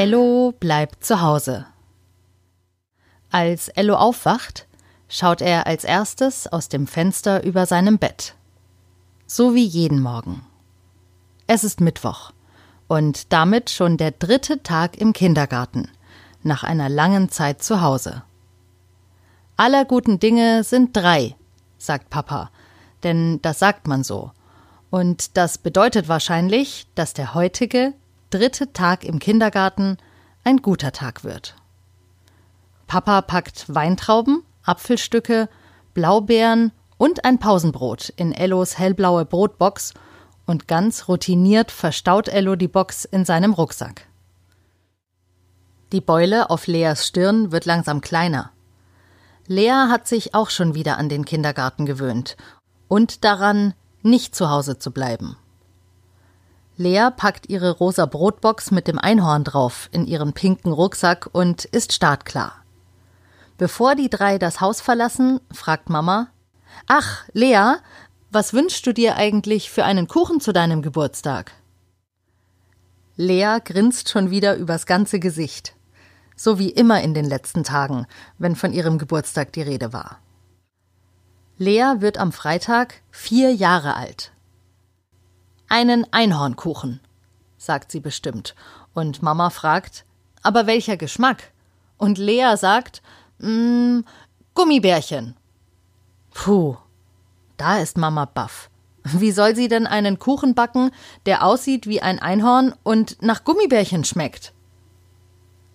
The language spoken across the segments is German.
Ello bleibt zu Hause. Als Ello aufwacht, schaut er als erstes aus dem Fenster über seinem Bett. So wie jeden Morgen. Es ist Mittwoch und damit schon der dritte Tag im Kindergarten, nach einer langen Zeit zu Hause. Aller guten Dinge sind drei, sagt Papa, denn das sagt man so. Und das bedeutet wahrscheinlich, dass der heutige, dritte Tag im Kindergarten ein guter Tag wird. Papa packt Weintrauben, Apfelstücke, Blaubeeren und ein Pausenbrot in Ellos hellblaue Brotbox und ganz routiniert verstaut Ello die Box in seinem Rucksack. Die Beule auf Leas Stirn wird langsam kleiner. Lea hat sich auch schon wieder an den Kindergarten gewöhnt und daran, nicht zu Hause zu bleiben. Lea packt ihre rosa Brotbox mit dem Einhorn drauf in ihren pinken Rucksack und ist startklar. Bevor die drei das Haus verlassen, fragt Mama Ach, Lea, was wünschst du dir eigentlich für einen Kuchen zu deinem Geburtstag? Lea grinst schon wieder übers ganze Gesicht. So wie immer in den letzten Tagen, wenn von ihrem Geburtstag die Rede war. Lea wird am Freitag vier Jahre alt. Einen Einhornkuchen, sagt sie bestimmt. Und Mama fragt, aber welcher Geschmack? Und Lea sagt, mm, Gummibärchen. Puh, da ist Mama baff. Wie soll sie denn einen Kuchen backen, der aussieht wie ein Einhorn und nach Gummibärchen schmeckt?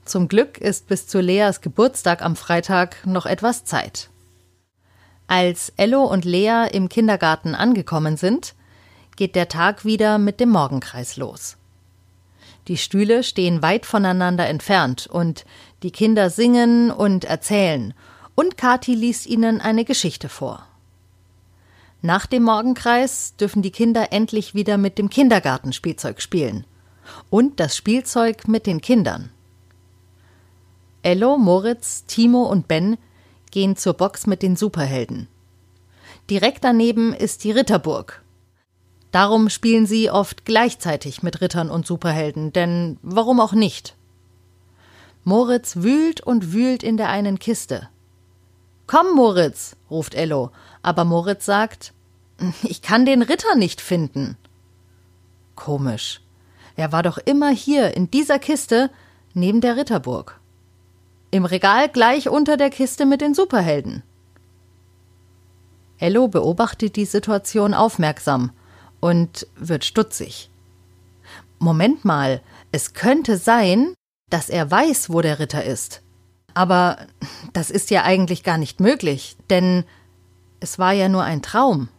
Zum Glück ist bis zu Leas Geburtstag am Freitag noch etwas Zeit. Als Ello und Lea im Kindergarten angekommen sind, geht der Tag wieder mit dem Morgenkreis los. Die Stühle stehen weit voneinander entfernt und die Kinder singen und erzählen und Kathi liest ihnen eine Geschichte vor. Nach dem Morgenkreis dürfen die Kinder endlich wieder mit dem Kindergartenspielzeug spielen und das Spielzeug mit den Kindern. Ello, Moritz, Timo und Ben gehen zur Box mit den Superhelden. Direkt daneben ist die Ritterburg Darum spielen sie oft gleichzeitig mit Rittern und Superhelden, denn warum auch nicht? Moritz wühlt und wühlt in der einen Kiste. Komm, Moritz, ruft Ello, aber Moritz sagt, ich kann den Ritter nicht finden. Komisch. Er war doch immer hier in dieser Kiste neben der Ritterburg. Im Regal gleich unter der Kiste mit den Superhelden. Ello beobachtet die Situation aufmerksam und wird stutzig. Moment mal, es könnte sein, dass er weiß, wo der Ritter ist. Aber das ist ja eigentlich gar nicht möglich, denn es war ja nur ein Traum.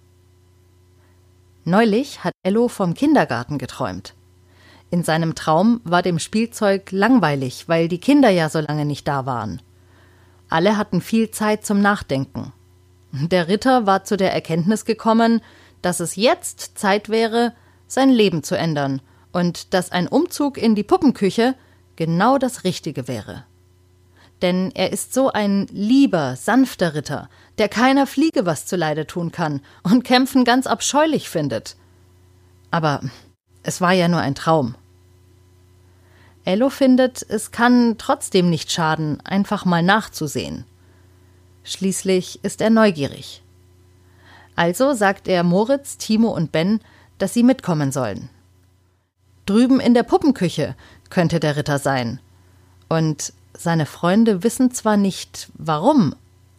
Neulich hat Ello vom Kindergarten geträumt. In seinem Traum war dem Spielzeug langweilig, weil die Kinder ja so lange nicht da waren. Alle hatten viel Zeit zum Nachdenken. Der Ritter war zu der Erkenntnis gekommen, dass es jetzt Zeit wäre, sein Leben zu ändern und dass ein Umzug in die Puppenküche genau das Richtige wäre. Denn er ist so ein lieber, sanfter Ritter, der keiner Fliege was zuleide tun kann und Kämpfen ganz abscheulich findet. Aber es war ja nur ein Traum. Ello findet, es kann trotzdem nicht schaden, einfach mal nachzusehen. Schließlich ist er neugierig. Also sagt er Moritz, Timo und Ben, dass sie mitkommen sollen. Drüben in der Puppenküche könnte der Ritter sein. Und seine Freunde wissen zwar nicht warum,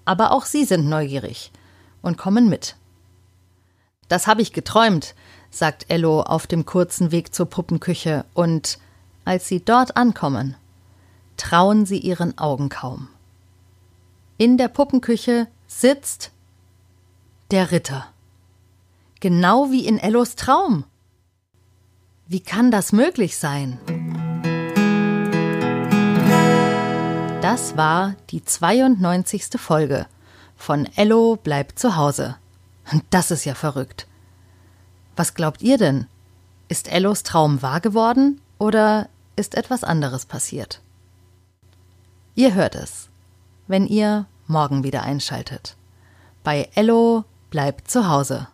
aber auch sie sind neugierig und kommen mit. Das habe ich geträumt, sagt Ello auf dem kurzen Weg zur Puppenküche, und als sie dort ankommen, trauen sie ihren Augen kaum. In der Puppenküche sitzt der Ritter. Genau wie in Ellos Traum. Wie kann das möglich sein? Das war die 92. Folge von Ello bleibt zu Hause. Das ist ja verrückt. Was glaubt ihr denn? Ist Ellos Traum wahr geworden oder ist etwas anderes passiert? Ihr hört es, wenn ihr morgen wieder einschaltet. Bei Ello bleibt zu Hause.